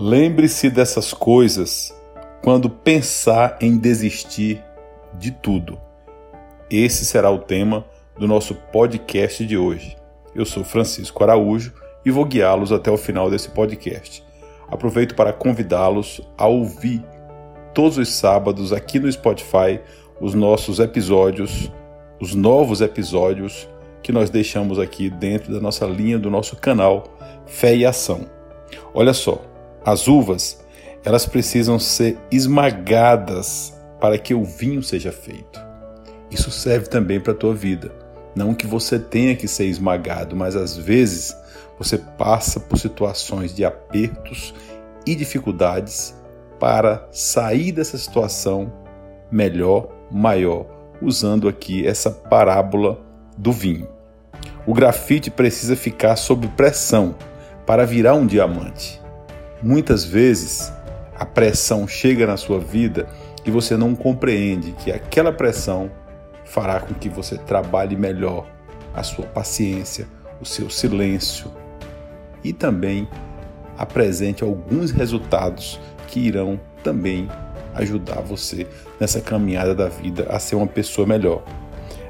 Lembre-se dessas coisas quando pensar em desistir de tudo. Esse será o tema do nosso podcast de hoje. Eu sou Francisco Araújo e vou guiá-los até o final desse podcast. Aproveito para convidá-los a ouvir todos os sábados aqui no Spotify os nossos episódios, os novos episódios que nós deixamos aqui dentro da nossa linha do nosso canal Fé e Ação. Olha só, as uvas, elas precisam ser esmagadas para que o vinho seja feito. Isso serve também para a tua vida. Não que você tenha que ser esmagado, mas às vezes você passa por situações de apertos e dificuldades para sair dessa situação melhor, maior, usando aqui essa parábola do vinho. O grafite precisa ficar sob pressão para virar um diamante. Muitas vezes a pressão chega na sua vida e você não compreende que aquela pressão fará com que você trabalhe melhor a sua paciência, o seu silêncio e também apresente alguns resultados que irão também ajudar você nessa caminhada da vida a ser uma pessoa melhor.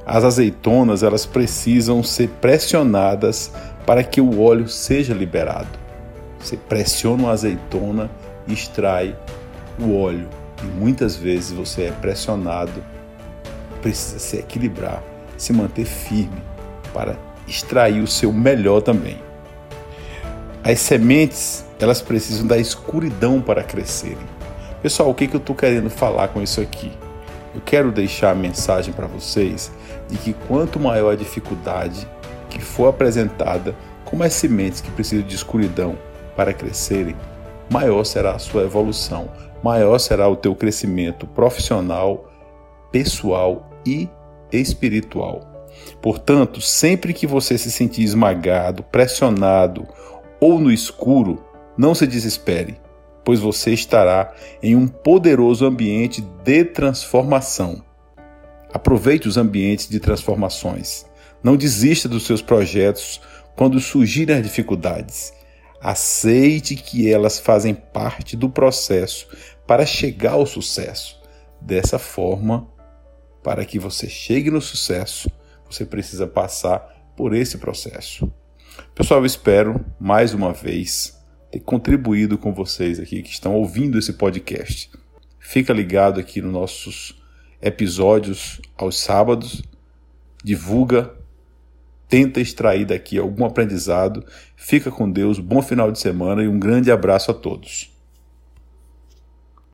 As azeitonas, elas precisam ser pressionadas para que o óleo seja liberado. Você pressiona uma azeitona e extrai o óleo. E muitas vezes você é pressionado, precisa se equilibrar, se manter firme para extrair o seu melhor também. As sementes, elas precisam da escuridão para crescerem. Pessoal, o que, que eu estou querendo falar com isso aqui? Eu quero deixar a mensagem para vocês de que quanto maior a dificuldade que for apresentada, como as sementes que precisam de escuridão para crescerem, maior será a sua evolução, maior será o teu crescimento profissional, pessoal e espiritual. Portanto, sempre que você se sentir esmagado, pressionado ou no escuro, não se desespere, pois você estará em um poderoso ambiente de transformação. Aproveite os ambientes de transformações. Não desista dos seus projetos quando surgirem as dificuldades. Aceite que elas fazem parte do processo para chegar ao sucesso. Dessa forma, para que você chegue no sucesso, você precisa passar por esse processo. Pessoal, eu espero mais uma vez ter contribuído com vocês aqui que estão ouvindo esse podcast. Fica ligado aqui nos nossos episódios aos sábados, divulga tenta extrair daqui algum aprendizado. Fica com Deus, bom final de semana e um grande abraço a todos.